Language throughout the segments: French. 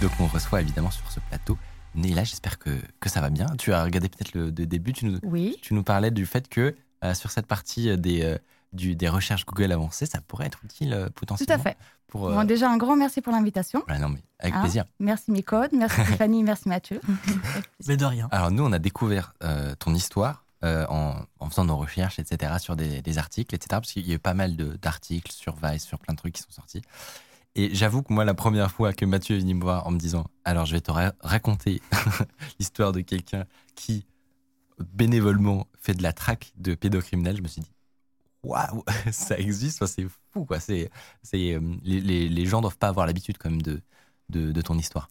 Donc on reçoit évidemment sur ce plateau Néla, j'espère que, que ça va bien. Tu as regardé peut-être le, le début, tu nous, Oui. tu nous parlais du fait que euh, sur cette partie des, euh, du, des recherches Google avancées, ça pourrait être utile euh, Tout potentiellement. à fait. Pour, euh, Bon, déjà, un grand merci pour l'invitation. voilà, non, mais avec Hein plaisir. Merci Micode, merci Stéphanie, merci Mathieu. Mais de rien. Alors nous, on a découvert euh, ton histoire euh, en, en faisant nos recherches, etc., sur des, des articles, etc., parce qu'il y a eu pas mal de- d'articles sur Vice, sur plein de trucs qui sont sortis. Et j'avoue que moi, la première fois que Mathieu est venu me voir en me disant « Alors, je vais te ra- raconter l'histoire de quelqu'un qui, bénévolement, fait de la traque de pédocriminels », je me suis dit « Waouh, ça existe, Enfin, c'est fou, quoi. C'est, euh, les, les, les gens doivent pas avoir l'habitude, quand même, de, de, de ton histoire.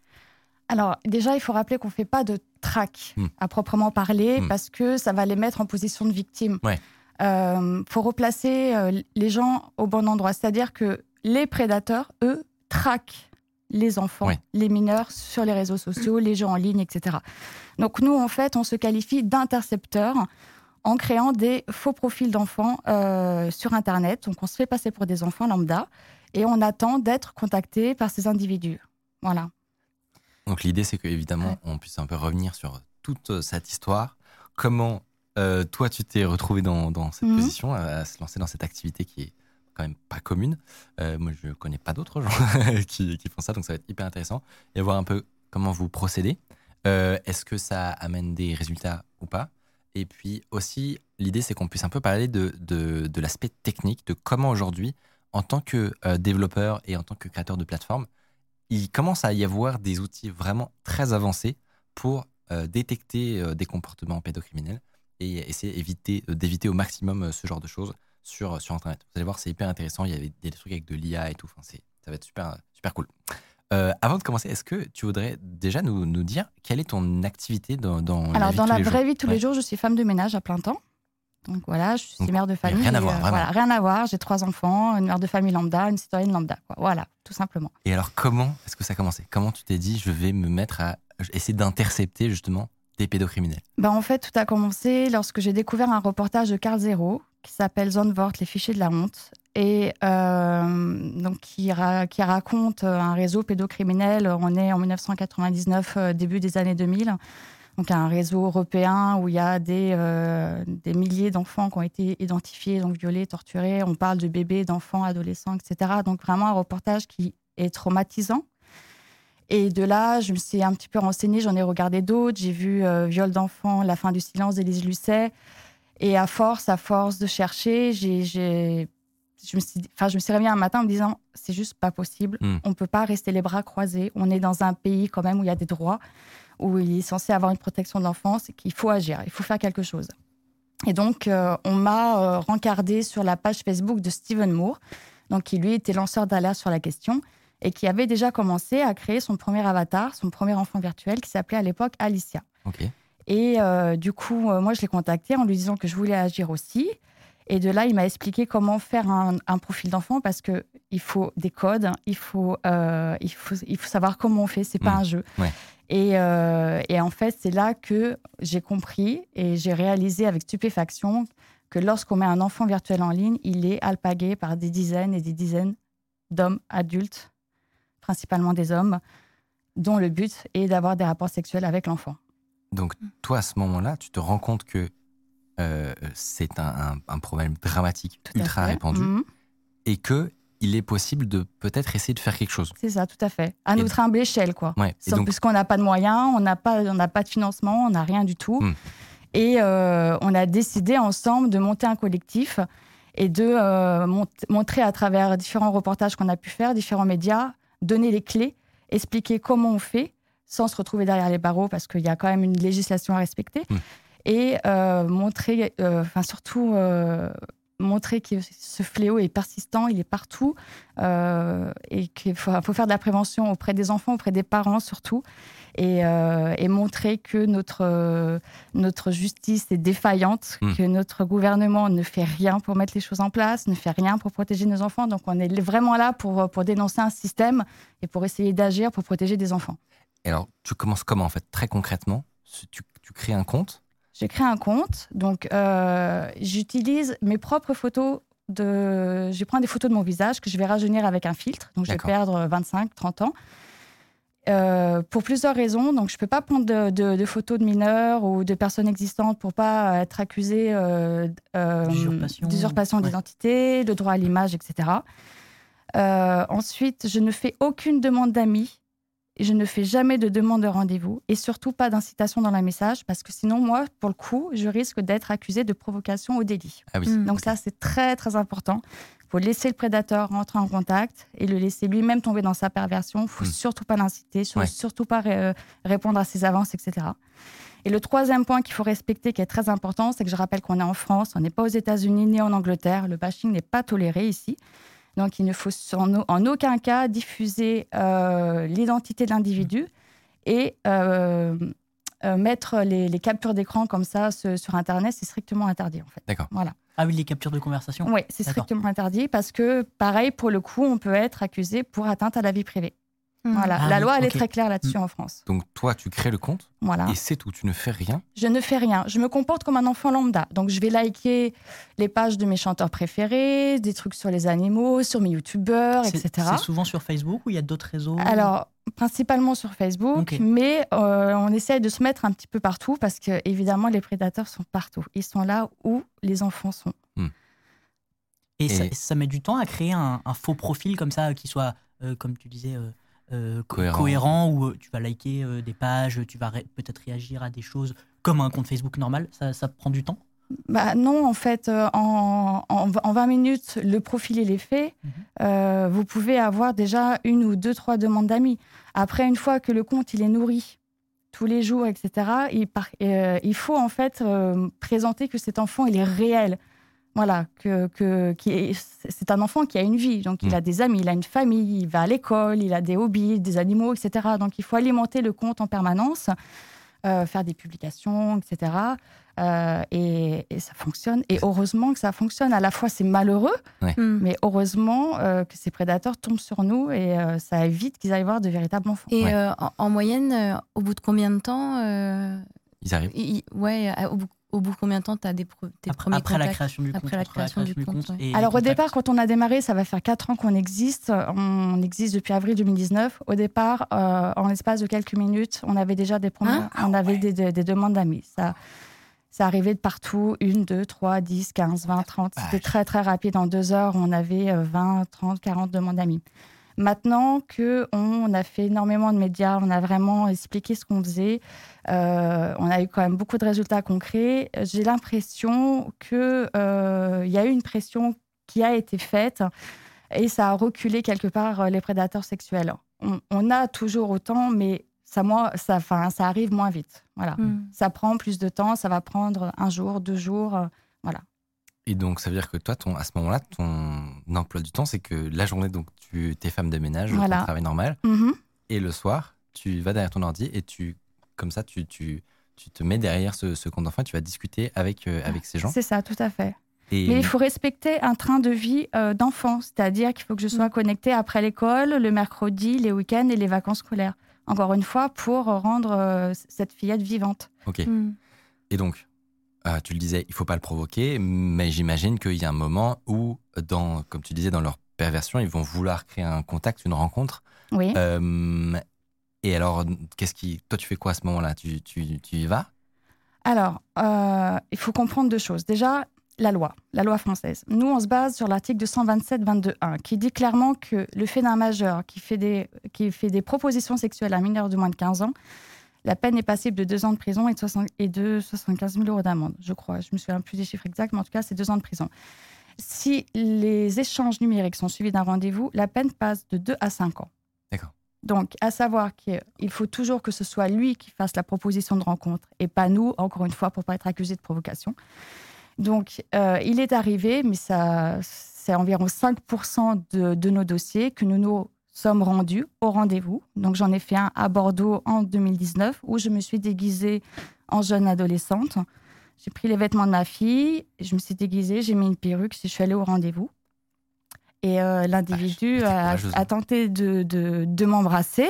Alors, déjà, il faut rappeler qu'on ne fait pas de traque Hmm. à proprement parler Hmm. parce que ça va les mettre en position de victime. Ouais. Euh, faut replacer euh, les gens au bon endroit. C'est-à-dire que les prédateurs, eux, traquent les enfants, les mineurs sur les réseaux sociaux, les gens en ligne, etc. Donc nous, en fait, on se qualifie d'intercepteurs en créant des faux profils d'enfants euh, sur Internet. Donc on se fait passer pour des enfants lambda et on attend d'être contacté par ces individus. Voilà. Donc l'idée, c'est qu'évidemment, Ouais. on puisse un peu revenir sur toute euh, cette histoire. Comment euh, toi, tu t'es retrouvé dans, dans cette Mhm. position, à, à se lancer dans cette activité qui est quand même pas commune. Euh, moi, je connais pas d'autres gens qui, font ça, donc ça va être hyper intéressant. Et voir un peu comment vous procédez. Euh, Est-ce que ça amène des résultats ou pas? Et puis aussi, l'idée, c'est qu'on puisse un peu parler de, de, l'aspect technique, de comment aujourd'hui, en tant que euh, développeur et en tant que créateur de plateforme, il commence à y avoir des outils vraiment très avancés pour détecter des comportements pédocriminels et essayer d'éviter, au maximum ce genre de choses sur, sur Internet. Vous allez voir, c'est hyper intéressant. Il y avait des trucs avec de l'IA et tout. Enfin, ça va être super, super cool. Euh, avant de commencer, est-ce que tu voudrais déjà nous, nous dire quelle est ton activité dans, dans la Alors, vie dans tous la les vraie jours vie tous Ouais. les jours, je suis femme de ménage à plein temps. Donc voilà, je suis Donc, mère de famille. rien à et, voir, voilà, rien à voir. J'ai trois enfants, une mère de famille lambda, une citoyenne lambda. quoi. Voilà, tout simplement. Et alors, comment est-ce que ça a commencé? Comment tu t'es dit, je vais me mettre à essayer d'intercepter justement des pédocriminels? Ben, en fait, tout a commencé lorsque j'ai découvert un reportage de Carl Zero qui s'appelle Zone Vort, les fichiers de la honte, et euh, donc qui, qui raconte euh, un réseau pédocriminel. On est en 1999, euh, début des années 2000. Donc un réseau européen où il y a des, des milliers d'enfants qui ont été identifiés, donc violés, torturés. On parle de bébés, d'enfants, adolescents, etc. Donc vraiment un reportage qui est traumatisant. Et de là, je me suis un petit peu renseignée, j'en ai regardé d'autres. J'ai vu Viol d'enfants, La fin du silence d'Élise Lucet. Et à force, à force de chercher, j'ai, je, me suis, enfin, je me suis réveillée un matin en me disant c'est juste pas possible. Mm. On ne peut pas rester les bras croisés. On est dans un pays quand même où il y a des droits, où il est censé avoir une protection de l'enfance qu'il faut agir, il faut faire quelque chose. Et donc, euh, on m'a euh, rencardé sur la page Facebook de Stephen Moore, donc qui lui était lanceur d'alerte sur la question et qui avait déjà commencé à créer son premier avatar, son premier enfant virtuel qui s'appelait à l'époque Alicia. Et euh, du coup, euh, moi, je l'ai contacté en lui disant que je voulais agir aussi. Et de là, il m'a expliqué comment faire un, un profil d'enfant parce que il faut des codes, il faut, euh, il faut, il faut savoir comment on fait. C'est pas Mm. un jeu. Ouais. Et, euh, et en fait, c'est là que j'ai compris et j'ai réalisé avec stupéfaction que lorsqu'on met un enfant virtuel en ligne, il est alpagué par des dizaines et des dizaines d'hommes adultes, principalement des hommes, dont le but est d'avoir des rapports sexuels avec l'enfant. Donc, toi, à ce moment-là, tu te rends compte que euh, c'est un, un- un problème dramatique, ultra fait. répandu, Mhm. et que il est possible de peut-être essayer de faire quelque chose. C'est ça, tout à fait. À Et- notre humble échelle, quoi. Ouais. Puisqu'on n'a pas de moyens, on n'a pas, on pas de financement, on n'a rien du tout. Hmm. Et euh, on a décidé ensemble de monter un collectif et de euh, mont- montrer à travers différents reportages qu'on a pu faire, différents médias, donner les clés, expliquer comment on fait sans se retrouver derrière les barreaux parce qu'il y a quand même une législation à respecter. Hmm. Et euh, montrer, euh, enfin surtout, euh, montrer que ce fléau est persistant, il est partout, euh, et qu'il faut, faut, faire de la prévention auprès des enfants, auprès des parents surtout, et, euh, et montrer que notre, notre justice est défaillante, mmh. que notre gouvernement ne fait rien pour mettre les choses en place, ne fait rien pour protéger nos enfants. Donc on est vraiment là pour, pour dénoncer un système et pour essayer d'agir pour protéger des enfants. Et alors, tu commences comment en fait, très concrètement tu, tu crées un compte? J'ai créé un compte, donc euh, j'utilise mes propres photos. De... Je prends des photos de mon visage que je vais rajeunir avec un filtre, donc je vais perdre 25, 30 ans. Euh, pour plusieurs raisons. Donc, je ne peux pas prendre de, photos de mineurs ou de personnes existantes pour pas être accusée euh, d'usurpation d'identité, de droit à l'image, etc. ensuite, je ne fais aucune demande d'amis je ne fais jamais de demande de rendez-vous et surtout pas d'incitation dans le message parce que sinon, moi, pour le coup, je risque d'être accusé de provocation au délit. Ah hmm. Donc, ça, c'est très, très important. Il faut laisser le prédateur rentrer en contact et le laisser lui-même tomber dans sa perversion. Il ne faut hmm. surtout pas l'inciter, faut surtout pas euh, répondre à ses avances, etc. Et le troisième point qu'il faut respecter, qui est très important, c'est que je rappelle qu'on est en France, on n'est pas aux États-Unis ni en Angleterre. Le bashing n'est pas toléré ici. Donc, il ne faut en, aucun cas diffuser euh, l'identité de l'individu et euh, euh, mettre les, captures d'écran comme ça sur Internet, c'est strictement interdit en fait. D'accord. Voilà. Ah oui, les captures de conversation Oui, c'est strictement interdit parce que, pareil, pour le coup, on peut être accusé pour atteinte à la vie privée. Hmm. Voilà. Ah la loi, elle est très claire là-dessus hmm. en France. Donc, toi, tu crées le compte voilà. et c'est tout. Tu ne fais rien Je ne fais rien. Je me comporte comme un enfant lambda. Donc, je vais liker les pages de mes chanteurs préférés, des trucs sur les animaux, sur mes youtubeurs, etc. C'est souvent sur Facebook ou il y a d'autres réseaux Alors, principalement sur Facebook, mais euh, on essaye de se mettre un petit peu partout parce que, évidemment, les prédateurs sont partout. Ils sont là où les enfants sont. Hmm. Et, Ça, met du temps à créer un, faux profil comme ça, qui soit, euh, comme tu disais, euh, euh, cohérent. où euh, tu vas liker euh, des pages, tu vas peut-être réagir à des choses comme un compte Facebook normal Ça, prend du temps? Bah non, en fait, en, en, 20 minutes, le profil il est fait. Mhm. vous pouvez avoir déjà une ou deux, trois demandes d'amis. Après, une fois que le compte il est nourri tous les jours, etc., il, il faut en fait présenter que cet enfant il est réel. Voilà, que, que c'est un enfant qui a une vie, donc il mm. a des amis, il a une famille, il va à l'école, il a des hobbies, des animaux, etc. Donc il faut alimenter le compte en permanence, euh, faire des publications, etc. Euh, et, ça fonctionne. Et heureusement que ça fonctionne. À la fois, c'est malheureux, mm. mais heureusement euh, que ces prédateurs tombent sur nous et ça évite qu'ils aillent voir de véritables enfants. Et en, moyenne, au bout de combien de temps Ils arrivent Ouais, au bout au bout de combien de temps tu as des tes après, premiers après la création du après La création du compte. Alors au départ, quand on a démarré, ça va faire 4 ans qu'on existe. On existe depuis avril 2019. Au départ, euh, en l'espace de quelques minutes, on avait déjà des, premières, hein? on avait des, des, demandes d'amis. Ça, ça arrivait de partout, une, deux, trois, 10, 15, 20, 30. C'était très très rapide. En deux heures, on avait 20, 30, 40 demandes d'amis. Maintenant que on a fait énormément de médias, on a vraiment expliqué ce qu'on faisait, euh, on a eu quand même beaucoup de résultats concrets. J'ai l'impression qu'il euh, y a eu une pression qui a été faite et ça a reculé quelque part euh, les prédateurs sexuels. On, a toujours autant, mais ça, moi, ça, ça arrive moins vite. Voilà. Hmm. Ça prend plus de temps, ça va prendre un jour, deux jours. voilà. Et donc, ça veut dire que toi, ton, à ce moment-là, ton emploi du temps, c'est que la journée, donc, tu es femme de ménage, voilà. ton travail normal, mm-hmm. et le soir, tu vas derrière ton ordi et tu, comme ça, tu, tu, tu te mets derrière ce, ce compte d'enfant et tu vas discuter avec, euh, avec ces gens. C'est ça, tout à fait. Mais il faut respecter un train de vie euh, d'enfant, c'est-à-dire qu'il faut que je sois mm. connectée après l'école, le mercredi, les week-ends et les vacances scolaires. Encore une fois, pour rendre euh, cette fillette vivante. Ok. Mm. Et donc, euh, tu le disais, il faut pas le provoquer, mais j'imagine qu'il y a un moment où, dans, comme tu disais, dans leur perversion, ils vont vouloir créer un contact, une rencontre. Oui. Et alors, qu'est-ce qui, toi, tu fais quoi à ce moment-là? Tu, tu, tu, y vas? Alors, euh, il faut comprendre deux choses. Déjà, la loi, la loi française. Nous, on se base sur l'article 227-22.1 qui dit clairement que le fait d'un majeur qui fait, des, qui fait des propositions sexuelles à un mineur de moins de 15 ans la peine est passible de deux ans de prison et de, 75 000 euros d'amende, je crois. Je me souviens plus des chiffres exacts, mais en tout cas, c'est deux ans de prison. Si les échanges numériques sont suivis d'un rendez-vous, la peine passe de 2 à 5 ans. Donc, à savoir qu'il faut toujours que ce soit lui qui fasse la proposition de rencontre et pas nous, encore une fois, pour pas être accusé de provocation. Donc, il est arrivé, mais c'est environ 5% de, de, nos dossiers que nous nous sommes rendus au rendez-vous. Donc, j'en ai fait un à Bordeaux en 2019 où je me suis déguisée en jeune adolescente. J'ai pris les vêtements de ma fille, je me suis déguisée, j'ai mis une perruque, je suis allée au rendez-vous. Et euh, l'individu ah, a, tenté de, de, m'embrasser.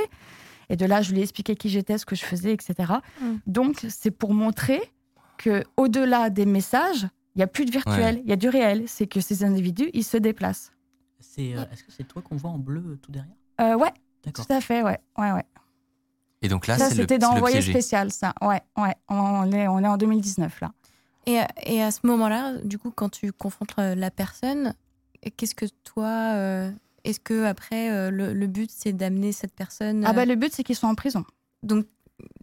Et de là, je lui ai expliqué qui j'étais, ce que je faisais, etc. Mm. Donc, c'est pour montrer que au-delà des messages, il n'y a plus de virtuel, il y a du réel. C'est que ces individus, ils se déplacent. C'est, euh, est-ce que c'est toi qu'on voit en bleu euh, tout derrière? Euh, Ouais, tout à fait, ouais, ouais, ouais. Et donc là, c'était dans Envoyé spécial, ça. Ouais, ouais. On est, on est en 2019 là. Et, et à ce moment-là, du coup, quand tu confrontes la personne, qu'est-ce que toi, est-ce que après le, but c'est d'amener cette personne Ah bah le but c'est qu'ils soient en prison. Donc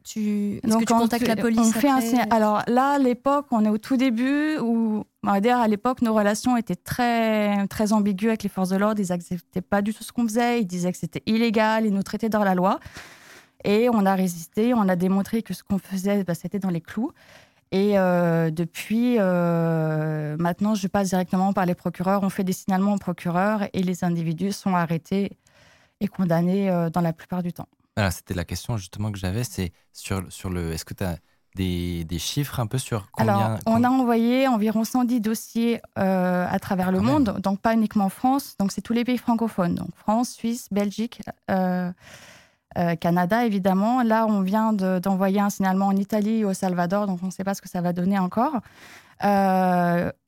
tu, est-ce que tu contactes la police on fait un Alors là, à l'époque, on est au tout début où, on va dire, à l'époque, nos relations étaient très, très ambiguës avec les forces de l'ordre. Ils n'acceptaient pas du tout ce qu'on faisait. Ils disaient que c'était illégal. Ils nous traitaient dans la loi. Et on a résisté. On a démontré que ce qu'on faisait, bah, c'était dans les clous. Et euh, depuis, euh, maintenant, je passe directement par les procureurs. On fait des signalements aux procureurs et les individus sont arrêtés et condamnés euh, dans la plupart du temps. Alors, c'était la question justement que j'avais, c'est sur, sur le. Est-ce que tu as des, des, chiffres un peu sur combien Alors, on a envoyé environ 110 dossiers à travers le monde, donc pas uniquement France, donc c'est tous les pays francophones, donc France, Suisse, Belgique, euh, euh, Canada évidemment. Là, on vient d'envoyer un signalement en Italie et au Salvador, donc on ne sait pas ce que ça va donner encore.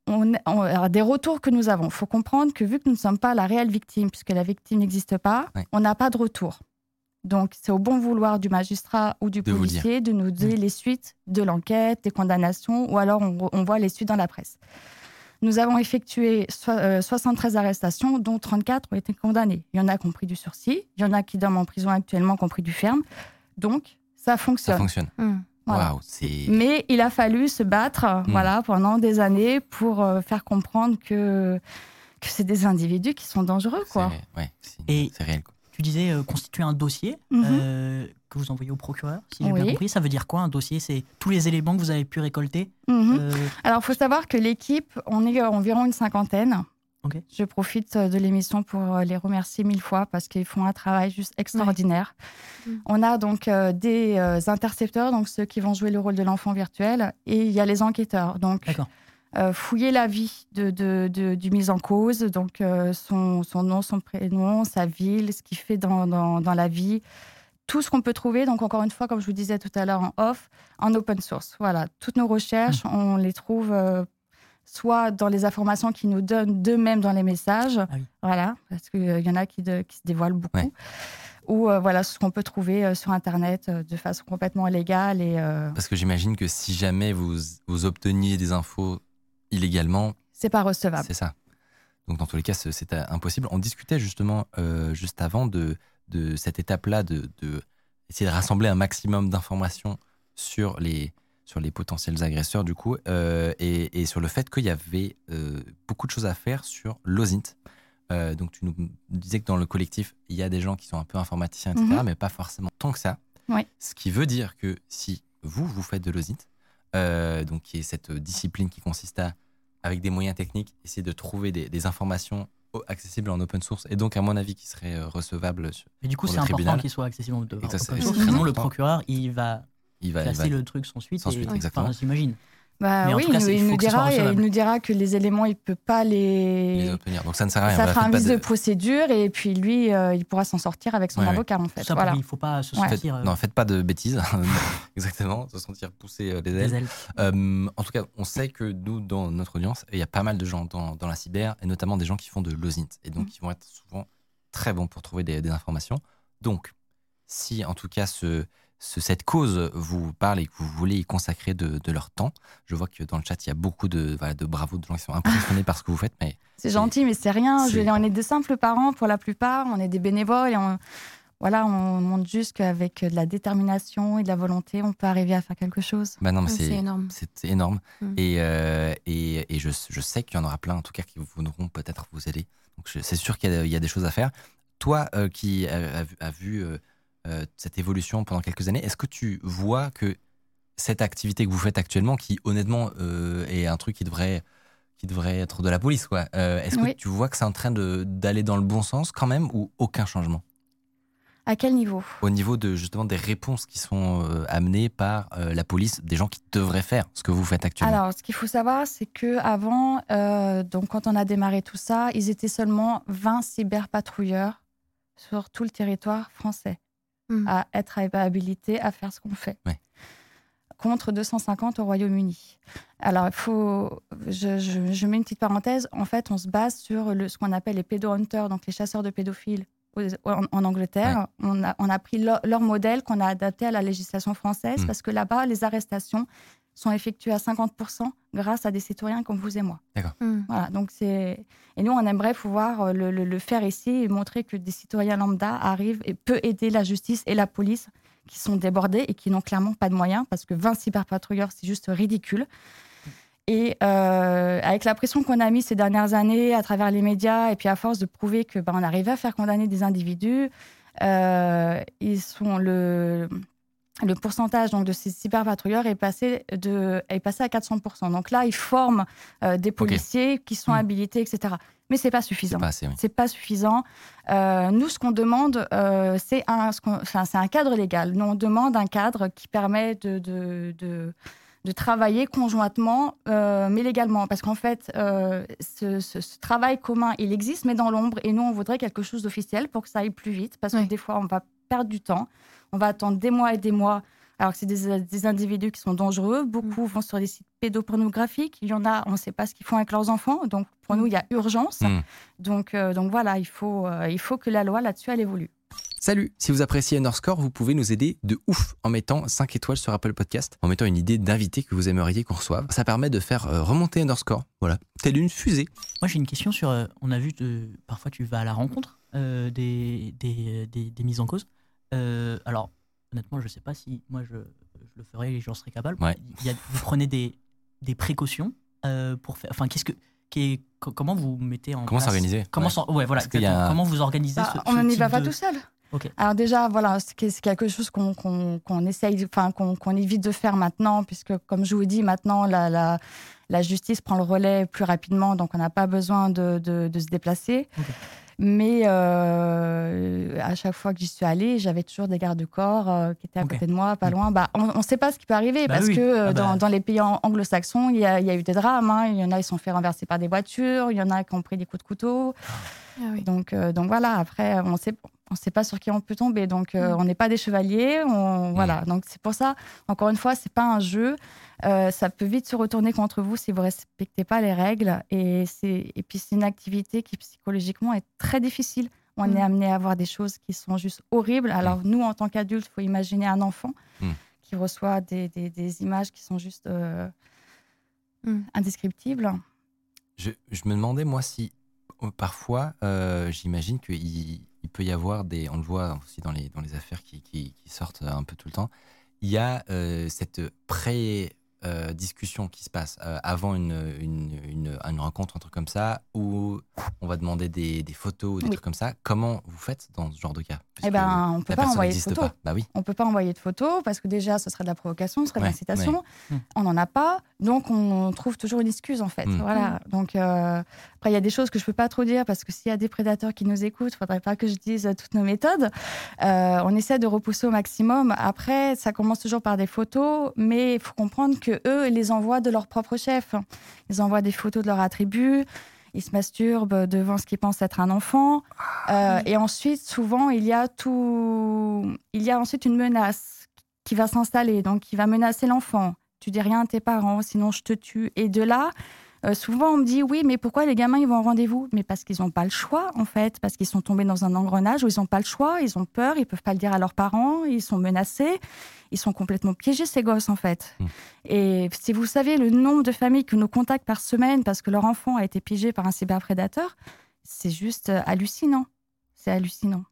On, alors des retours que nous avons, il faut comprendre que vu que nous ne sommes pas la réelle victime, puisque la victime n'existe pas, on n'a pas de retour. Donc, c'est au bon vouloir du magistrat ou du policier de nous dire mmh. les suites de l'enquête, des condamnations, ou alors on, voit les suites dans la presse. Nous avons effectué 73 euh, arrestations, dont 34 ont été condamnés. Il y en a qui ont pris du sursis, il y en a qui dorment en prison actuellement, qui ont pris du ferme. Donc, ça fonctionne. Ça fonctionne. Mmh. Mais il a fallu se battre mmh. voilà, pendant des années pour euh, faire comprendre que, que c'est des individus qui sont dangereux. Quoi. C'est réel. Quoi tu disais euh, constituer un dossier mhm. euh, que vous envoyez au procureur, si j'ai bien compris. Ça veut dire quoi un dossier? C'est tous les éléments que vous avez pu récolter mhm. euh, Alors, il faut savoir que l'équipe, on est environ une cinquantaine. Je profite de l'émission pour les remercier mille fois parce qu'ils font un travail juste extraordinaire. Mhm. On a donc des intercepteurs, donc ceux qui vont jouer le rôle de l'enfant virtuel, et il y a les enquêteurs. Donc, euh, fouiller la vie de, du mise en cause, donc euh, son, nom, son prénom, sa ville, ce qu'il fait dans, dans, la vie, tout ce qu'on peut trouver. Donc encore une fois, comme je vous disais tout à l'heure en off, en open source. Voilà, toutes nos recherches, mmh. on les trouve euh, soit dans les informations qu'ils nous donnent d'eux-mêmes dans les messages, ah voilà, parce qu'il y en a qui, qui, se dévoilent beaucoup. ou voilà ce qu'on peut trouver sur Internet de façon complètement légale. Et, Parce que j'imagine que si jamais vous, vous obteniez des infos illégalement. C'est pas recevable. C'est ça. Donc dans tous les cas, c'est impossible. On discutait justement euh, juste avant de, de cette étape-là, de, de, essayer de rassembler un maximum d'informations sur les, sur les potentiels agresseurs du coup, euh, et, et, sur le fait qu'il y avait euh, beaucoup de choses à faire sur l'OSINT. donc tu nous disais que dans le collectif, il y a des gens qui sont un peu informaticiens, etc., mhm. mais pas forcément tant que ça. Ce qui veut dire que si vous, vous faites de l'OSINT, donc qui est cette discipline qui consiste à avec des moyens techniques, essayer de trouver des, informations accessibles en open source et donc à mon avis qui seraient euh, recevables sur Et du coup, c'est important qu'ils soient accessibles en open source. Sinon, le procureur, il va il va, classer le truc sans suite. Sans suite, exactement. J'imagine. Bah oui, il, nous dira, il nous dira que les éléments, il ne peut pas les... obtenir. Donc ça ne sert à rien. Ça fera un vice de... procédure et puis lui, euh, il pourra s'en sortir avec son avocat en fait. Ça, voilà. il ne faut pas se sentir... Euh, non, faites pas de bêtises. Exactement, se sentir pousser euh, les ailes. en tout cas, on sait que nous, dans notre audience, il y a pas mal de gens dans, dans la cyber et notamment des gens qui font de l'OSINT et donc qui mm. vont être souvent très bons pour trouver des, des informations. Donc, si en tout cas ce cette cause vous parle et que vous voulez y consacrer de, leur temps. Je vois que dans le chat, il y a beaucoup de, voilà, de bravo, de gens qui sont impressionnés par ce que vous faites. Mais c'est gentil, mais c'est rien. Je, on est des simples parents pour la plupart. On est des bénévoles et on, voilà, on montre juste qu'avec de la détermination et de la volonté, on peut arriver à faire quelque chose. Bah non, c'est énorme. C'est énorme. Mm. Euh, et, et, je, je, sais qu'il y en aura plein, en tout cas, qui voudront peut-être vous aider. Donc c'est sûr qu'il y, a des choses à faire. Toi euh, qui as, vu... Euh, euh, cette évolution pendant quelques années. Est-ce que tu vois que cette activité que vous faites actuellement, qui honnêtement est un truc qui devrait qui devrait être de la police, quoi. Est-ce que tu vois que c'est en train d'aller dans le bon sens quand même ou aucun changement? À quel niveau? Au niveau de justement des réponses qui sont euh, amenées par euh, la police, des gens qui devraient faire ce que vous faites actuellement? Alors, ce qu'il faut savoir, c'est que avant, euh, donc quand on a démarré tout ça, ils étaient seulement 20 cyberpatrouilleurs sur tout le territoire français hmm. à être habilités à faire ce qu'on fait. Contre 250 au Royaume-Uni. Alors, il faut. Je, mets une petite parenthèse. En fait, on se base sur le, ce qu'on appelle les pédohunters, donc les chasseurs de pédophiles en, Angleterre. On, a, on, a, pris leur, modèle qu'on a adapté à la législation française hmm. parce que là-bas, les arrestations sont effectuées à 50% grâce à des citoyens comme vous et moi. D'accord. Hmm. Voilà, donc c'est et nous on aimerait pouvoir euh, le, le, faire ici et montrer que des citoyens lambda arrivent et peuvent aider la justice et la police qui sont débordés et qui n'ont clairement pas de moyens parce que 20 cyberpatrouilleurs c'est juste ridicule. Et euh, avec la pression qu'on a mise ces dernières années à travers les médias, et puis à force de prouver que ben, on arrivait à faire condamner des individus, euh, ils sont le, le pourcentage donc, de ces cyberpatrouilleurs est passé, de, est passé à 400%. Donc là, ils forment euh, des policiers qui sont hmm. habilités, etc. Mais c'est pas suffisant. C'est pas, pas, suffisant. nous, ce qu'on demande, c'est un, un cadre légal. Nous, on demande un cadre qui permet de, de, de de travailler conjointement, euh, mais légalement. Parce qu'en fait, euh, ce, travail commun, il existe, mais dans l'ombre. Et nous, on voudrait quelque chose d'officiel pour que ça aille plus vite. Parce que des fois, on va perdre du temps. On va attendre des mois et des mois. Alors que c'est des, individus qui sont dangereux. Beaucoup mm. vont sur des sites pédopornographiques. Il y en a, on ne sait pas ce qu'ils font avec leurs enfants. Donc, pour mm. nous, il y a urgence. Mm. Donc, euh, donc voilà, il faut, il faut que la loi là-dessus, elle évolue. Salut, si vous appréciez Underscore, vous pouvez nous aider de ouf en mettant 5 étoiles sur Apple Podcast, en mettant une idée d'invité que vous aimeriez qu'on reçoive. Ça permet de faire euh, remonter Underscore, voilà, telle une fusée. Moi j'ai une question sur, euh, on a vu, de, parfois tu vas à la rencontre euh, des, des, des, mises en cause. Alors honnêtement je sais pas si moi je, je le ferais et j'en serais capable. Il y a, vous prenez des, des précautions pour faire, enfin qu'est-ce que... Qui comment vous mettez en comment s'organiser? Comment ouais. voilà comment vous organisez bah, ce, on n'y va pas tout seul alors déjà, voilà, c'est quelque chose qu'on essaye, enfin qu'on évite de faire maintenant, puisque comme je vous dis, maintenant la, la, justice prend le relais plus rapidement, donc on n'a pas besoin de, de, se déplacer. Mais euh, à chaque fois que j'y suis allée, j'avais toujours des gardes-corps euh, qui étaient à côté de moi, pas loin. Bah, on ne sait pas ce qui peut arriver bah parce que euh, ah bah. dans, les pays anglo-saxons, il y, a eu des drames. Hein. Il y en a qui sont fait renverser par des voitures, il y en a qui ont pris des coups de couteau. Ah donc, donc voilà, après, on sait, on ne sait pas sur qui on peut tomber. Donc, euh, mm. on n'est pas des chevaliers. On, mm. Voilà. Donc, c'est pour ça, encore une fois, c'est pas un jeu. Euh, ça peut vite se retourner contre vous si vous respectez pas les règles. Et, et puis, c'est une activité qui, psychologiquement, est très difficile. On est mm. amené à voir des choses qui sont juste horribles. Alors, nous, en tant qu'adultes, il faut imaginer un enfant qui reçoit des, des, images qui sont juste euh, indescriptibles. Je, je, me demandais, moi, si parfois, j'imagine qu'il il peut y avoir des, on le voit aussi dans les, dans les affaires qui, qui, sortent un peu tout le temps, il y a euh, cette pré, euh, qui se passe euh, avant une, une, une, rencontre, un truc comme ça, où on va demander des, des photos ou des trucs comme ça. Comment vous faites dans ce genre de cas? Eh ben, on peut pas envoyer de photos. Bah oui. On peut pas envoyer de photos parce que déjà, ce serait de la provocation, ce serait de l'incitation. On n'en a pas, donc on trouve toujours une excuse en fait. Hum. Voilà. Donc euh, après, il y a des choses que je peux pas trop dire parce que s'il y a des prédateurs qui nous écoutent, faudrait pas que je dise toutes nos méthodes. on essaie de repousser au maximum. Après, ça commence toujours par des photos, mais il faut comprendre que eux, les envoient de leur propre chef. Ils envoient des photos de leur attribut, ils se masturbent devant ce qu'ils pensent être un enfant. Euh, et ensuite, souvent, il y a tout. Il y a ensuite une menace qui va s'installer, donc qui va menacer l'enfant. Tu dis rien à tes parents, sinon je te tue. Et de là, euh, souvent, on me dit oui, mais pourquoi les gamins ils vont au rendez-vous? Mais parce qu'ils n'ont pas le choix, en fait, parce qu'ils sont tombés dans un engrenage où ils n'ont pas le choix, ils ont peur, ils peuvent pas le dire à leurs parents, ils sont menacés, ils sont complètement piégés ces gosses, en fait. Mmh. Et si vous savez le nombre de familles que nous contactent par semaine parce que leur enfant a été piégé par un cyberprédateur, c'est juste euh, hallucinant. C'est hallucinant.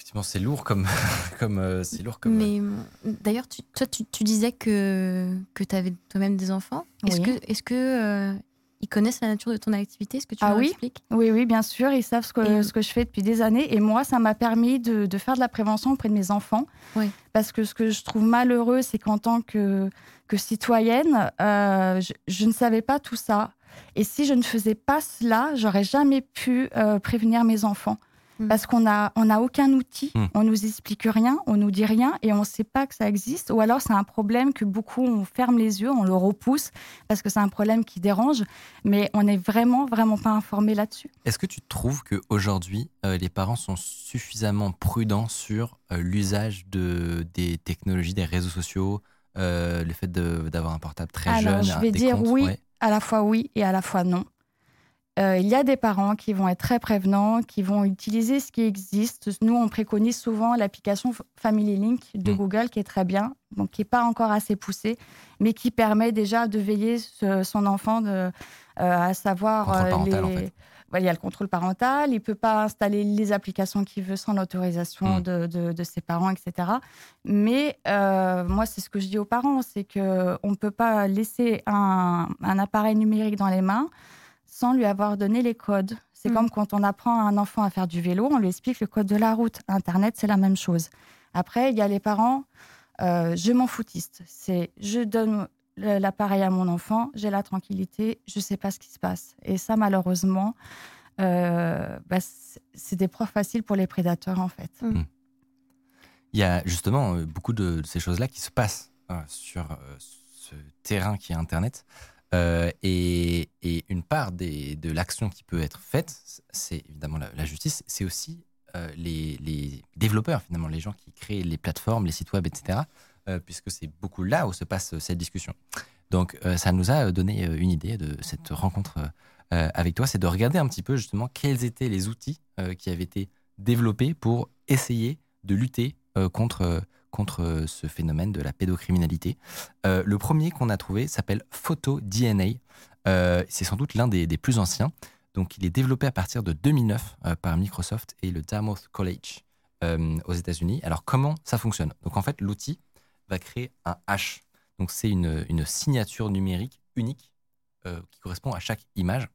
Effectivement, c'est lourd comme, comme euh, c'est lourd comme. Mais d'ailleurs, toi, tu, disais que que tu avais toi-même des enfants. Est-ce que est-ce que euh, ils connaissent la nature de ton activité? Est-ce que tu ah leur oui expliques? Oui, oui, bien sûr. Ils savent ce que, ce que je fais depuis des années. Et moi, ça m'a permis de, de, faire de la prévention auprès de mes enfants. Oui. Parce que ce que je trouve malheureux, c'est qu'en tant que, que citoyenne, euh, je, je, ne savais pas tout ça. Et si je ne faisais pas cela, j'aurais jamais pu euh, prévenir mes enfants. Mm. Parce qu'on n'a on a aucun outil, mm. on nous explique rien, on nous dit rien et on ne sait pas que ça existe. Ou alors c'est un problème que beaucoup on ferme les yeux, on le repousse parce que c'est un problème qui dérange, mais on n'est vraiment vraiment pas informé là-dessus. Est-ce que tu trouves que aujourd'hui euh, les parents sont suffisamment prudents sur euh, l'usage de des technologies, des réseaux sociaux, euh, le fait d'avoir un portable très alors, jeune Je vais dire comptes, oui, ouais. à la fois oui et à la fois non. Euh, il y a des parents qui vont être très prévenants, qui vont utiliser ce qui existe. Nous, on préconise souvent l'application Family Link de Mm. Google, qui est très bien, donc qui n'est pas encore assez poussée, mais qui permet déjà de veiller ce- son enfant de, euh, à savoir euh, en les- fait. Il y a le contrôle parental, il ne peut pas installer les applications qu'il veut sans l'autorisation Mm. de, de- de ses parents, etc. Mais euh, moi, c'est ce que je dis aux parents, c'est qu'on ne peut pas laisser un, un appareil numérique dans les mains sans lui avoir donné les codes. C'est Mm. comme quand on apprend à un enfant à faire du vélo, on lui explique le code de la route. Internet, c'est la même chose. Après, il y a les parents, euh, je m'en foutiste. C'est je donne l'appareil à mon enfant, j'ai la tranquillité, je sais pas ce qui se passe. Et ça, malheureusement, euh, bah, c'est- des profs faciles pour les prédateurs, en fait. Il y a justement euh, beaucoup de, de ces choses-là qui se passent euh, sur euh, ce terrain qui est Internet. Euh, et, une part de l'action qui peut être faite, c'est évidemment la, justice, c'est aussi euh, les, développeurs, finalement, les gens qui créent les plateformes, les sites web, etc., euh, puisque c'est beaucoup là où se passe cette discussion. Donc, ça nous a donné une idée de cette rencontre avec toi, c'est de regarder un petit peu justement quels étaient les outils qui avaient été développés pour essayer de lutter contre, contre euh, ce phénomène de la pédocriminalité. Euh, le premier qu'on a trouvé s'appelle PhotoDNA. Euh, c'est sans doute l'un des, plus anciens. Donc, il est développé à partir de 2009 euh, par Microsoft et le Dartmouth College aux États-Unis. Alors, comment ça fonctionne? En fait, l'outil va créer un hash. C'est une, signature numérique unique qui correspond à chaque image.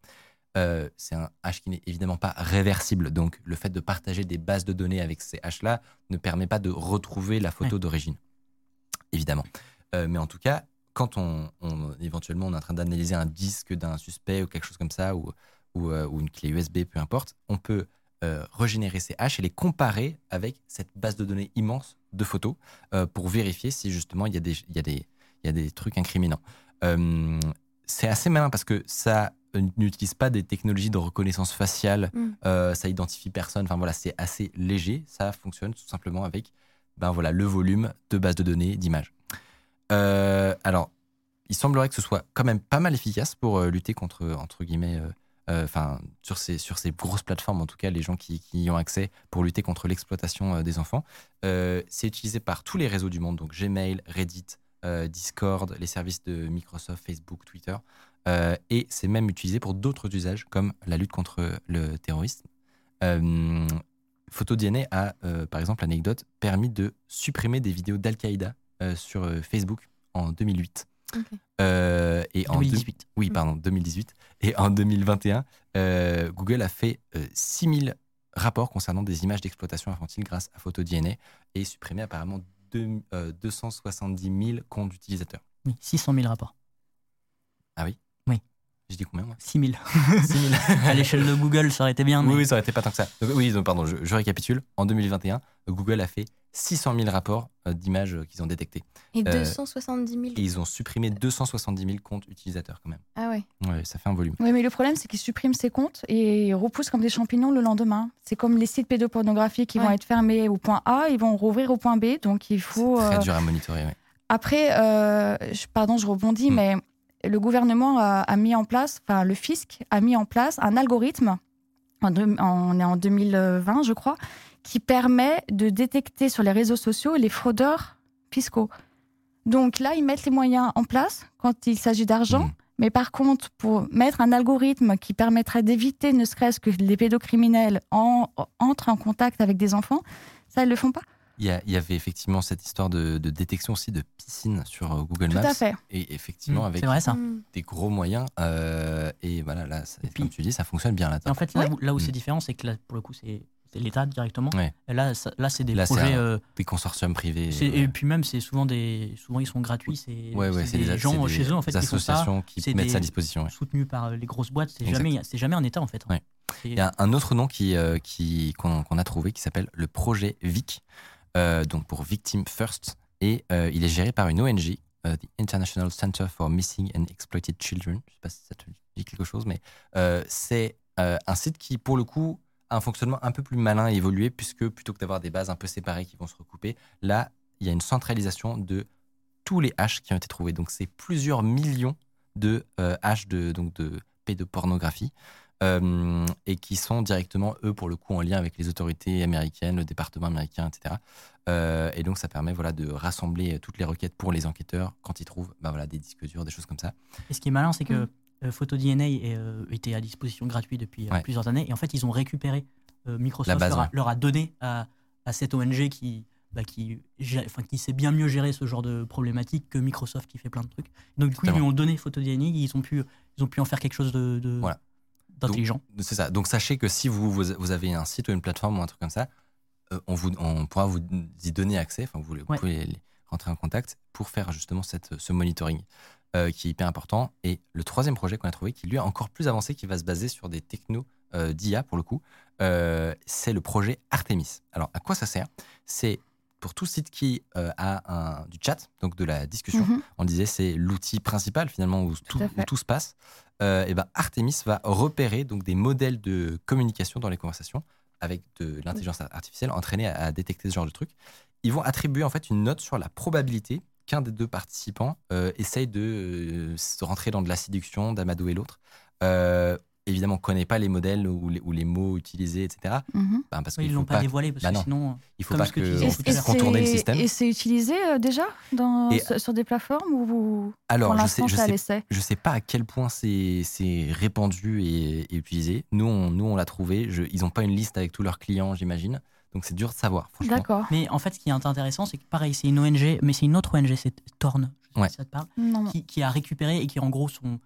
Euh, c'est un hash qui n'est évidemment pas réversible. Donc, le fait de partager des bases de données avec ces hashes-là ne permet pas de retrouver la photo Ouais. d'origine, évidemment. Euh, mais en tout cas, quand on, on- éventuellement on est en train d'analyser un disque d'un suspect ou quelque chose comme ça, ou, ou, euh, ou une clé USB, peu importe, on peut régénérer ces hashes et les comparer avec cette base de données immense de photos pour vérifier si justement il y a des, il y y a des trucs incriminants. C'est assez malin parce que ça n'utilise pas des technologies de reconnaissance faciale, Mm. euh, ça identifie personne. Enfin voilà, c'est assez léger. Ça fonctionne tout simplement avec ben voilà le volume de base de données d'images. Euh, alors, il semblerait que ce soit quand même pas mal efficace pour euh, lutter contre entre guillemets, euh, euh, enfin sur ces sur ces grosses plateformes en tout cas les gens qui, qui y ont accès pour lutter contre l'exploitation euh, des enfants. Euh, c'est utilisé par tous les réseaux du monde, donc Gmail, Reddit, euh, Discord, les services de Microsoft, Facebook, Twitter. Euh, et c'est même utilisé pour d'autres usages comme la lutte contre le terrorisme. Euh, PhotoDNA a, euh, par exemple, anecdote, permis de supprimer des vidéos d'Al-Qaïda euh, sur Facebook en 2008. Ok. Euh, et en deux- 2018. oui, pardon, 2018. Et en 2021, euh, Google a fait euh, 6000 rapports concernant des images d'exploitation infantile grâce à PhotoDNA et supprimé apparemment deux- euh, 270 000 comptes d'utilisateurs. Oui, 600 000 rapports. Ah Oui. J'ai dit combien moi? 6 000. 6 000 à l'échelle de Google, ça aurait été bien. Mais... Oui, oui, ça aurait été pas tant que ça. Donc, oui, donc, pardon, je, je récapitule. En 2021, Google a fait 600 000 rapports euh, d'images euh, qu'ils ont détectés. Et Euh, 270 000. Et ils ont supprimé 270 000 comptes utilisateurs quand même. Ah ouais. Ouais, ça fait un volume. Oui, mais le problème, c'est qu'ils suppriment ces comptes et ils repoussent comme des champignons le lendemain. C'est comme les sites pédopornographiques qui vont être fermés au point A, ils vont rouvrir au point B. Donc, il faut. C'est très euh, dur à monitorer. ouais. Après, euh, je- pardon, je rebondis, Mm. mais le gouvernement a, a mis en place, enfin, le fisc a mis en place un algorithme, en on est en 2020, je crois, qui permet de détecter sur les réseaux sociaux les fraudeurs fiscaux. Donc là, ils mettent les moyens en place quand il s'agit d'argent. Mm. Mais par contre, pour mettre un algorithme qui permettrait d'éviter ne serait-ce que les pédocriminels en- entrent en contact avec des enfants, ça, ils le font pas. Il y, avait effectivement cette histoire de, détection aussi de piscines sur euh, Google Maps. Tout à fait. Et effectivement, mmh, avec vrai, ça. des gros moyens. Euh, et voilà, là, comme tu dis, ça fonctionne bien là. en fait, là, où, c'est mmh. différent, c'est que là, pour le coup, c'est l'État directement. Et là, là c'est des projets. Euh, des consortiums privés. Et puis même, c'est souvent des. Souvent, ils sont gratuits. C'est des, gens chez eux, en fait, des associations qui, qui mettent ça à disposition. Soutenus par les grosses boîtes. C'est jamais, jamais en État, en fait. Il y a un autre nom qui, qui, qu'on, a trouvé qui s'appelle le projet VIC. Euh, donc pour Victim First, et euh, il est géré par une ONG, euh, the International Center for Missing and Exploited Children. Je ne sais pas si ça te dit quelque chose, mais c'est un site qui, pour le coup, a un fonctionnement un peu plus malin et évolué, puisque plutôt que d'avoir des bases un peu séparées qui vont se recouper, là, il y a une centralisation de tous les haches qui ont été trouvés. Donc, c'est plusieurs millions de haches de, donc de pédopornographie. Euh, et qui sont directement, eux, pour le coup, en lien avec les autorités américaines, le département américain, etc. Euh, et donc, ça permet voilà, de rassembler toutes les requêtes pour les enquêteurs quand ils trouvent bah, voilà, des disques durs, des choses comme ça. Et ce qui est malin, c'est que mm. euh, PhotoDNA était à disposition gratuite depuis plusieurs années. Et en fait, ils ont récupéré, Microsoft leur, a, donné à, cette ONG qui, bah, qui, enfin, qui sait bien mieux gérer ce genre de problématique que Microsoft qui fait plein de trucs. Donc, du coup, ils lui ont donné PhotoDNA, ils ont pu, ils ont pu en faire quelque chose de, de, voilà d'intelligent. C'est ça. Donc sachez que si vous, vous, avez un site ou une plateforme ou un truc comme ça, euh, on, vous, on pourra vous y donner accès. Enfin, vous, pouvez rentrer en contact pour faire justement cette, ce monitoring euh, qui est hyper important. Et le troisième projet qu'on a trouvé, qui lui est encore plus avancé, qui va se baser sur des technos euh, d'IA pour le coup, c'est le projet Artemis. Alors à quoi ça sert? C'est pour tout site qui a un, du chat, donc de la discussion, mhm. on disait c'est l'outil principal finalement où tout, où tout, se passe. Euh, et ben Artemis va repérer donc des modèles de communication dans les conversations avec de l'intelligence artificielle entraînée à, détecter ce genre de trucs. Ils vont attribuer en fait une note sur la probabilité qu'un des deux participants euh, essaye de euh, se rentrer dans de la séduction, d'amadouer l'autre évidemment, ne connaît pas les modèles ou les, mots utilisés, etc. Mhm. Ben, parce ils ne l'ont pas, dévoilé, parce bah que sinon, il faut pas que, contourner le système. Et c'est utilisé euh, déjà dans, sur des plateformes ou Alors, je sais, je sais, je sais pas à quel point c'est répandu et, utilisé. Nous, on, nous, on l'a trouvé. Je, ils n'ont pas une liste avec tous leurs clients, j'imagine. Donc c'est dur de savoir, franchement. D'accord. Mais en fait, ce qui est intéressant, c'est que pareil, c'est une ONG, mais c'est une autre ONG, c'est Torn, je sais si ça te parle, qui, qui, a récupéré et qui en gros sont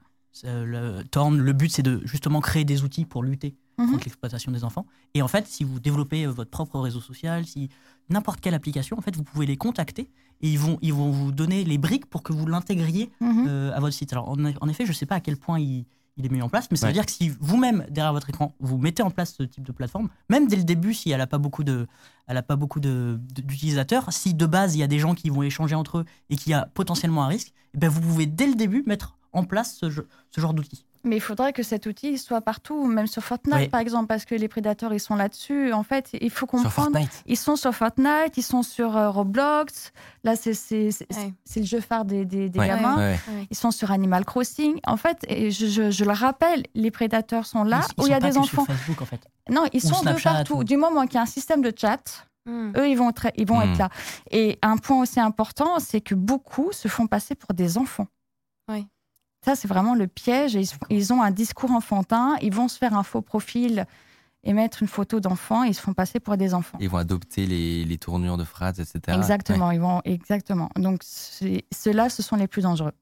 le, Torn, le but, c'est de justement créer des outils pour lutter mhm. contre l'exploitation des enfants. Et en fait, si vous développez euh, votre propre réseau social, si n'importe quelle application, en fait, vous pouvez les contacter et ils vont, ils vont vous donner les briques pour que vous l'intégriez mhm. euh, à votre site. Alors, en, effet, je ne sais pas à quel point il, il est mis en place, mais ça veut dire que si vous-même, derrière votre écran, vous mettez en place ce type de plateforme, même dès le début, si elle n'a pas beaucoup de, elle a pas beaucoup d'utilisateurs, si de base il y a des gens qui vont échanger entre eux et qu'il y a potentiellement un risque, eh ben vous pouvez dès le début mettre en place ce, ce genre d'outil. Mais il faudrait que cet outil soit partout, même sur Fortnite par exemple, parce que les prédateurs ils sont là-dessus. En fait, il faut comprendre. Ils sont sur Fortnite, ils sont sur euh, Roblox. Là, c'est le jeu phare des, des, gamins. Ils sont sur Animal Crossing. En fait, et je, je, le rappelle, les prédateurs sont là où il y a des enfants. Sur Facebook, en fait. Non, ils sont de partout. Du moment qu'il y a un système de chat, hmm. eux, ils vont, être, ils vont être hmm. là. Et un point aussi important, c'est que beaucoup se font passer pour des enfants. Oui. Ça, c'est vraiment le piège. Ils, ont un discours enfantin, ils vont se faire un faux profil et mettre une photo d'enfant, ils se font passer pour des enfants. Ils vont adopter les, tournures de phrases, etc. Exactement, ils vont, exactement. Donc, ceux-là, ce sont les plus dangereux.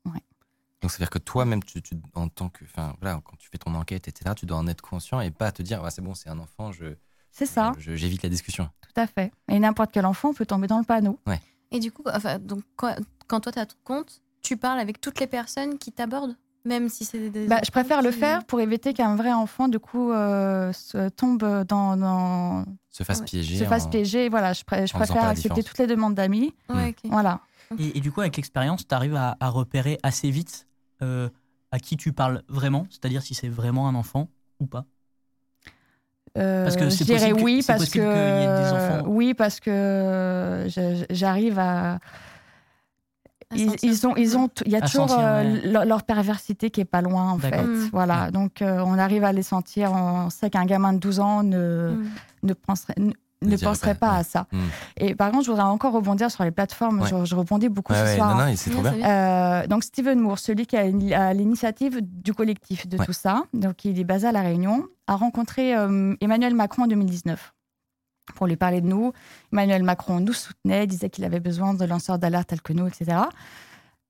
Donc, c'est-à-dire que toi-même, tu, en tant que, enfin, voilà, quand tu fais ton enquête, etc., tu dois en être conscient et pas te dire, c'est bon, c'est un enfant, je. C'est ça. J'évite la discussion. Tout à fait. Et n'importe quel enfant peut tomber dans le panneau. Ouais. Et du coup, enfin, donc, quand, quand toi, tu as ton compte, tu parles avec toutes les personnes qui t'abordent même si c'est des. Bah, je préfère le faire pour éviter qu'un vrai enfant, du coup, euh, se tombe dans, Se fasse piéger. Se fasse piéger. Voilà, je, je préfère accepter toutes les demandes d'amis. Voilà. Et, du coup, avec l'expérience, tu arrives à, repérer assez vite euh, à qui tu parles vraiment, c'est-à-dire si c'est vraiment un enfant ou pas? Euh, parce que je dirais oui parce que oui parce que j'arrive à ils, ont, ils ont, il y a toujours euh, leur, perversité qui est pas loin en fait. Mm. Voilà, donc euh, on arrive à les sentir. On sait qu'un gamin de 12 ans ne, mm. ne penserait, ne, penserait pas, à ça. Mm. Et par contre, je voudrais encore rebondir sur les plateformes. Je, rebondis beaucoup ce soir. Non, non, trop bien. Euh, donc Steven Moore, celui qui a l'initiative du collectif de tout ça, donc il est basé à la Réunion, a rencontré Emmanuel Macron en 2019. Pour lui parler de nous. Emmanuel Macron nous soutenait, disait qu'il avait besoin de lanceurs d'alerte tels que nous, etc.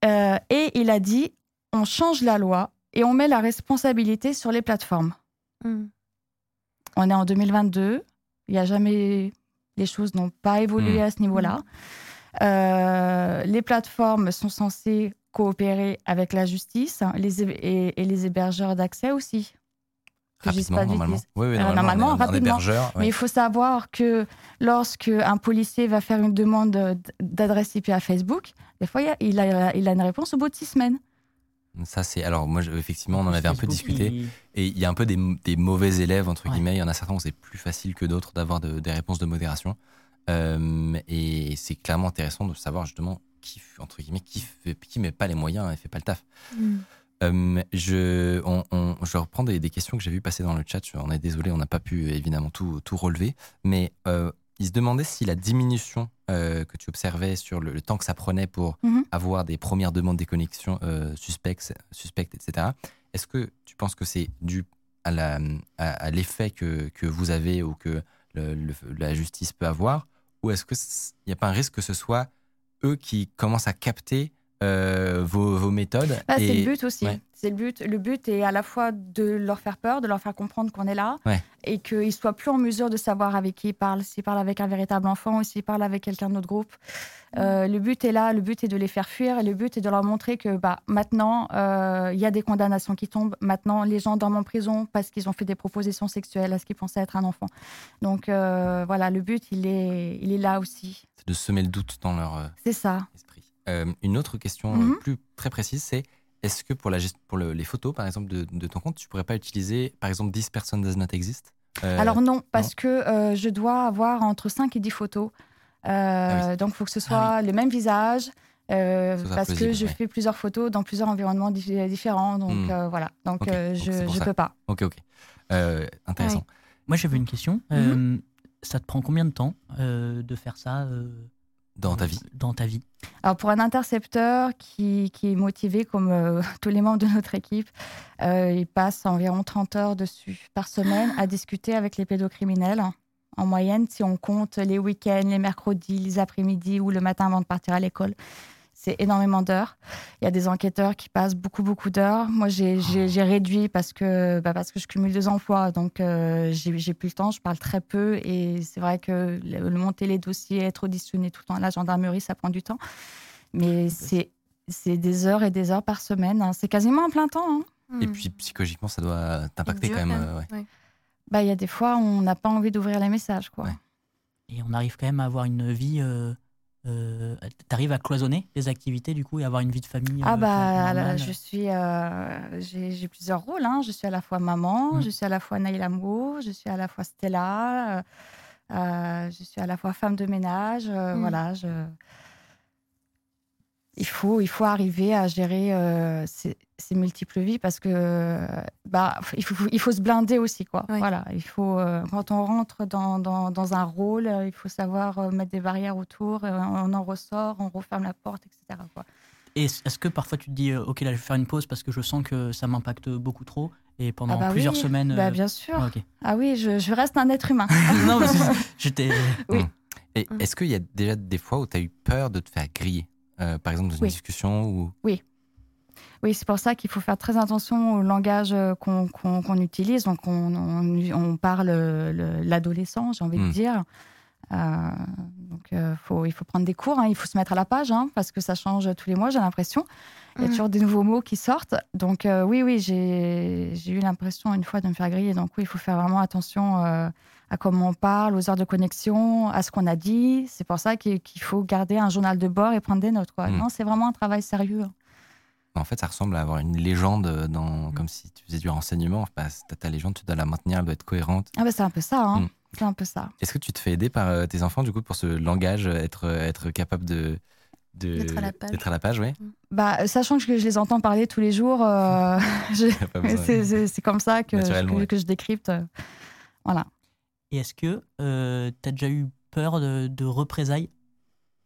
Euh, et il a dit on change la loi et on met la responsabilité sur les plateformes. Hmm. On est en 2022, il y a jamais. Les choses n'ont pas évolué hmm. à ce niveau-là. Euh, les plateformes sont censées coopérer avec la justice les, et, les hébergeurs d'accès aussi. Rapidement, normalement. Oui, oui, euh, normalement, rapidement. Mais il faut savoir que lorsque un policier va faire une demande d'adresse IP à Facebook, des fois, il a, il a une réponse au bout de six semaines. Ça, c'est. Alors, moi, effectivement, on en avait un peu discuté. Et il y a un peu des, des mauvais élèves, entre guillemets. Il y en a certains où c'est plus facile que d'autres d'avoir des réponses de modération. Euh, et c'est clairement intéressant de savoir justement qui, entre guillemets, qui, fait, qui met pas les moyens et fait pas le taf. Mm. Euh, je, on, je reprends des, questions que j'ai vues passer dans le chat. On est désolé, on n'a pas pu évidemment tout, tout relever. Mais euh, il se demandait si la diminution que tu observais sur le, temps que ça prenait pour mm-hmm. avoir des premières demandes des connexions suspectes, suspectes, etc. Est-ce que tu penses que c'est dû à l'effet que, que, vous avez ou que la justice peut avoir ou est-ce qu'il n'y a pas un risque que ce soit eux qui commencent à capter euh, vos, méthodes bah, C'est le but aussi. C'est le but. Le but est à la fois de leur faire peur, de leur faire comprendre qu'on est là, et qu'ils soient plus en mesure de savoir avec qui ils parlent, s'ils parlent avec un véritable enfant ou s'ils parlent avec quelqu'un de notre groupe. Euh, le but est là, le but est de les faire fuir, et le but est de leur montrer que bah, maintenant, euh, il y a des condamnations qui tombent. Maintenant, les gens dorment en prison parce qu'ils ont fait des propositions sexuelles à ce qu'ils pensaient être un enfant. Donc voilà, le but, il est, il est là aussi. C'est de semer le doute dans leur C'est ça. esprit. Euh, une autre question euh, mhm. plus très précise, c'est est-ce que pour, la, pour les photos, par exemple, de, ton compte, tu pourrais pas utiliser, par exemple, 10 personnes does not exist? Euh, Alors non, parce que je dois avoir entre 5 et 10 photos. Ah donc, il faut que ce soit ah le même visage. parce que je fais plusieurs photos dans plusieurs environnements différents. Donc hmm. voilà, donc je ne peux pas. Ok, ok. intéressant. Moi, j'avais une question. Mhm. ça te prend combien de temps de faire ça dans ta vie? Dans ta vie. Alors pour un intercepteur qui, qui est motivé comme euh, tous les membres de notre équipe, euh, il passe environ 30 heures dessus par semaine à discuter avec les pédocriminels. En moyenne, si on compte les week-ends, les mercredis, les après-midi ou le matin avant de partir à l'école c'est énormément d'heures. Il y a des enquêteurs qui passent beaucoup, beaucoup d'heures. Moi, j'ai réduit parce que, bah, parce que je cumule deux emplois. Donc, euh, j'ai plus le temps, je parle très peu. Et c'est vrai que le, monter les dossiers, être auditionné tout le temps à la gendarmerie, ça prend du temps. Mais c'est des heures et des heures par semaine. Hein. C'est quasiment un plein temps. Hein. Et puis, psychologiquement, ça doit t'impacter quand même. Euh, bah, il y a des fois, on n'a pas envie d'ouvrir les messages. Quoi. Et on arrive quand même à avoir une vie. Euh, euh, tu arrives à cloisonner les activités du coup et avoir une vie de famille Ah euh, bah je suis, euh, j'ai plusieurs rôles. Hein. Je suis à la fois maman, mmh. je suis à la fois Naïla Mou, je suis à la fois Stella, je suis à la fois femme de ménage. Mmh. Voilà, je, il faut, il faut arriver à gérer euh, ces, multiples vies parce que bah, il, faut, il faut se blinder aussi. Quoi. Voilà, il faut, euh, quand on rentre dans, dans, un rôle, il faut savoir euh, mettre des barrières autour, on en ressort, on referme la porte, etc. Quoi. Et est-ce que parfois tu te dis, OK, là je vais faire une pause parce que je sens que ça m'impacte beaucoup trop et pendant ah bah plusieurs semaines. Bah, bien sûr. Ah, ah oui, je, je, reste un être humain. non, j'étais. Oui. Et est-ce qu'il y a déjà des fois où tu as eu peur de te faire griller euh, par exemple dans une discussion ou... Oui. Oui, c'est pour ça qu'il faut faire très attention au langage euh, qu'on utilise. Donc, on, on, parle l'adolescent, j'ai envie de hmm. dire. Euh, donc, faut, il faut prendre des cours, hein. il faut se mettre à la page, hein, parce que ça change tous les mois, j'ai l'impression. Il y a hmm. toujours des nouveaux mots qui sortent. Donc, oui, oui, j'ai eu l'impression une fois de me faire griller. Donc, oui, il faut faire vraiment attention à comment on parle, aux heures de connexion, à ce qu'on a dit. C'est pour ça qu'il faut garder un journal de bord et prendre des notes. Quoi. Hmm. Non, c'est vraiment un travail sérieux. En fait, ça ressemble à avoir une légende, dans, hmm. comme si tu faisais du renseignement. Bah, ta légende, tu dois la maintenir, elle doit être cohérente. Ah bah c'est un peu ça. Hein. Hmm. C'est un peu ça. Est-ce que tu te fais aider par euh, tes enfants, du coup, pour ce langage, être, être capable de, d'être à la page, oui. Bah, sachant que je les entends parler tous les jours, euh, c'est comme ça que, je, que je décrypte. Voilà. Et est-ce que euh, tu as déjà eu peur de, représailles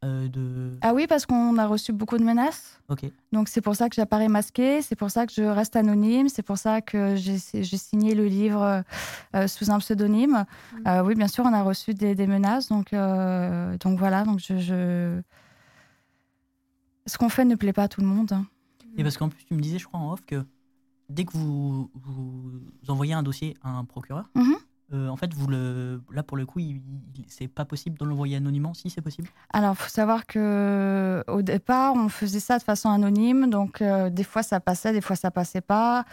de... Ah oui, parce qu'on a reçu beaucoup de menaces. Ok. Donc c'est pour ça que j'apparais masqué, c'est pour ça que je reste anonyme, c'est pour ça que j'ai signé le livre sous un pseudonyme. Mm. oui, bien sûr, on a reçu des, menaces. Donc, donc voilà, donc je... je... Ce qu'on fait ne plaît pas à tout le monde. Hein. Et parce qu'en plus, tu me disais, je crois, en off, que dès que vous, vous envoyez un dossier à un procureur, mhm. Euh, en fait, vous le, là, pour le coup, c'est pas possible de l'envoyer anonymement, si c'est possible? Alors, il faut savoir que au départ, on faisait ça de façon anonyme. Donc, euh, des fois, ça passait, des fois, ça passait pas.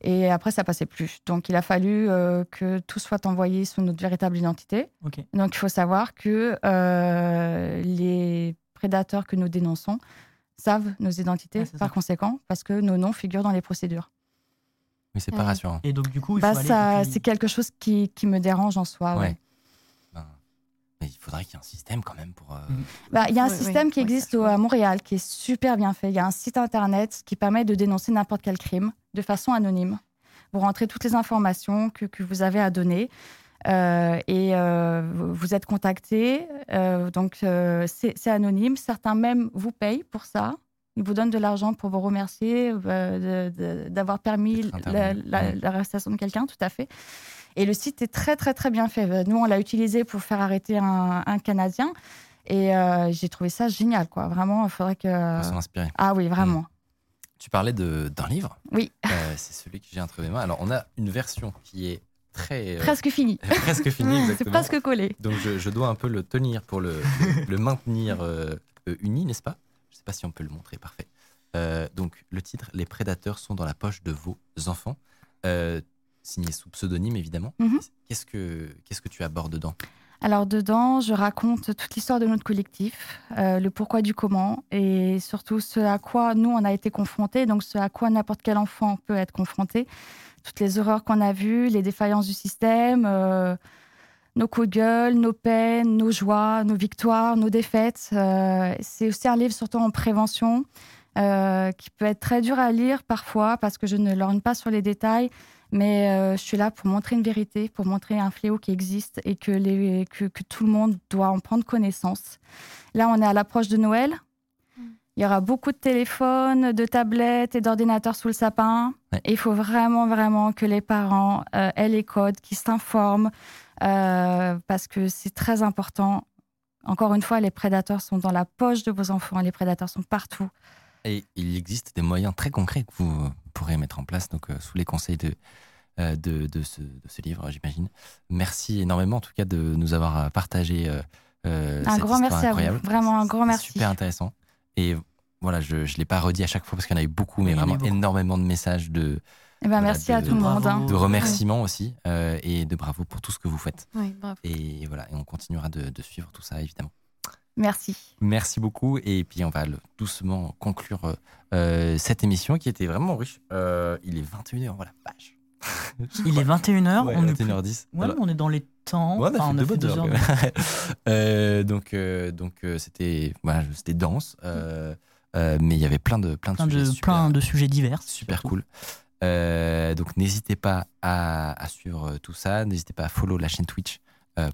Et après, ça passait plus. Donc, il a fallu euh, que tout soit envoyé sous notre véritable identité. Donc, il faut savoir que les prédateurs que nous dénonçons savent nos identités, par conséquent, parce que nos noms figurent dans les procédures. Mais c'est pas rassurant. Et donc, du coup, il bah, ça, c'est quelque chose qui, qui, me dérange en soi. Ouais. Ben, mais il faudrait qu'il y ait un système quand même pour. Euh. Bah, il y a un système qui existe à Montréal qui est super bien fait. Il y a un site internet qui permet de dénoncer n'importe quel crime de façon anonyme. Vous rentrez toutes les informations que, que vous avez à donner. Euh, et euh, vous êtes contacté, euh, donc c'est anonyme. Certains même vous payent pour ça. Ils vous donnent de l'argent pour vous remercier d'avoir permis l'arrestation de quelqu'un, tout à fait. Et le site est très, très, très bien fait. Nous, on l'a utilisé pour faire arrêter un, Canadien. Et j'ai trouvé ça génial, quoi. Vraiment, il faudrait que. s'en inspirer. Ah oui, vraiment. Mm. Tu parlais d'un livre. Oui. c'est celui que j'ai entre mes mains. Alors, on a une version qui est très. Euh, presque fini. presque fini, exactement. C'est presque collé. Donc je, dois un peu le tenir pour le, le, maintenir euh, euh, uni, n'est-ce pas? Je ne sais pas si on peut le montrer, parfait. donc le titre Les prédateurs sont dans la poche de vos enfants, signé sous pseudonyme évidemment. Mhm. Qu'est-ce que Qu'est-ce que tu abordes dedans? Alors dedans, je raconte toute l'histoire de notre collectif, le pourquoi du comment et surtout ce à quoi nous on a été confrontés, donc ce à quoi n'importe quel enfant peut être confronté toutes les horreurs qu'on a vues, les défaillances du système, euh, nos coups de gueule, nos peines, nos joies, nos victoires, nos défaites. Euh, c'est aussi un livre surtout en prévention euh, qui peut être très dur à lire parfois parce que je ne lorgne pas sur les détails. Mais je suis là pour montrer une vérité, pour montrer un fléau qui existe et que, les, que tout le monde doit en prendre connaissance. Là, on est à l'approche de Noël. Il y aura beaucoup de téléphones, de tablettes et d'ordinateurs sous le sapin. il faut vraiment, vraiment que les parents euh, aient les codes, qu'ils s'informent, euh, parce que c'est très important. Encore une fois, les prédateurs sont dans la poche de vos enfants, les prédateurs sont partout. Et il existe des moyens très concrets que vous pourrez mettre en place, donc euh, sous les conseils de, de, de, ce, de, ce, livre, j'imagine. Merci énormément, en tout cas, de nous avoir partagé. un grand merci à vous, vraiment un grand merci. Super intéressant. Et voilà, je ne l'ai pas redit à chaque fois parce qu'il y en a eu beaucoup, mais vraiment énormément de messages de. Eh ben, merci à tout le monde. Hein. De remerciements aussi euh, et de bravo pour tout ce que vous faites. Et voilà, et on continuera de, suivre tout ça évidemment. Merci. Merci beaucoup. Et puis on va doucement conclure euh, cette émission qui était vraiment riche. Euh, il est 21h, voilà, page. Il est 21h, on 21h10. Ouais, on est dans les temps. on a fait, deux, heures. donc donc c'était voilà, c'était dense. Euh, mais il y avait plein de, plein de sujets. plein de sujets divers. Super cool. Euh, donc n'hésitez pas à, suivre euh, tout ça. N'hésitez pas à follow la chaîne Twitch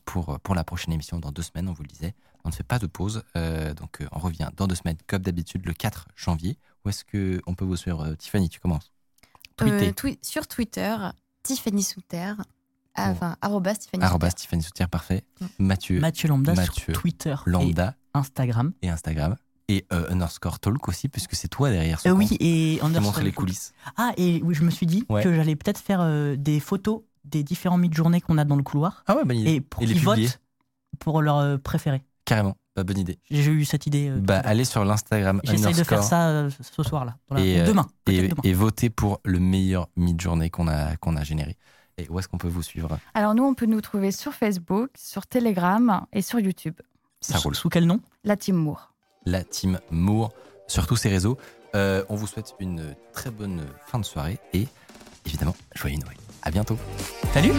pour, pour la prochaine émission dans deux semaines, on vous le disait. On ne fait pas de pause. donc on revient dans deux semaines, comme d'habitude, le 4 janvier. Où est-ce qu'on peut vous suivre Tiffany, tu commences? Sur Twitter, Tiffany Souter. Enfin, arroba Tiffany Arroba Tiffany Souter, parfait. Mm. Mathieu. Mathieu Lambda sur Twitter. Lambda. Et Instagram. Et Instagram et euh, underscore talk aussi, puisque c'est toi derrière ce euh, Oui, et underscore. les coulisses. Ah, et oui, je me suis dit que j'allais peut-être faire euh, des photos des différents mi-journées qu'on a dans le couloir. Ah ouais, bonne idée. Et pour qu'ils votent pour leur préféré. Carrément, bah, bonne idée. J'ai eu cette idée. bah, allez sur l'Instagram. J'essaie de faire ça ce soir-là. Et, demain, et, demain. Et votez pour le meilleur mid-journée qu'on a, qu'on a généré. Et où est-ce qu'on peut vous suivre? Alors, nous, on peut nous trouver sur Facebook, sur Telegram et sur YouTube. Ça roule. Sous quel nom? La Team Moore la team Moore sur tous ces réseaux. Euh, on vous souhaite une très bonne fin de soirée et évidemment, joyeux Noël. À bientôt. Salut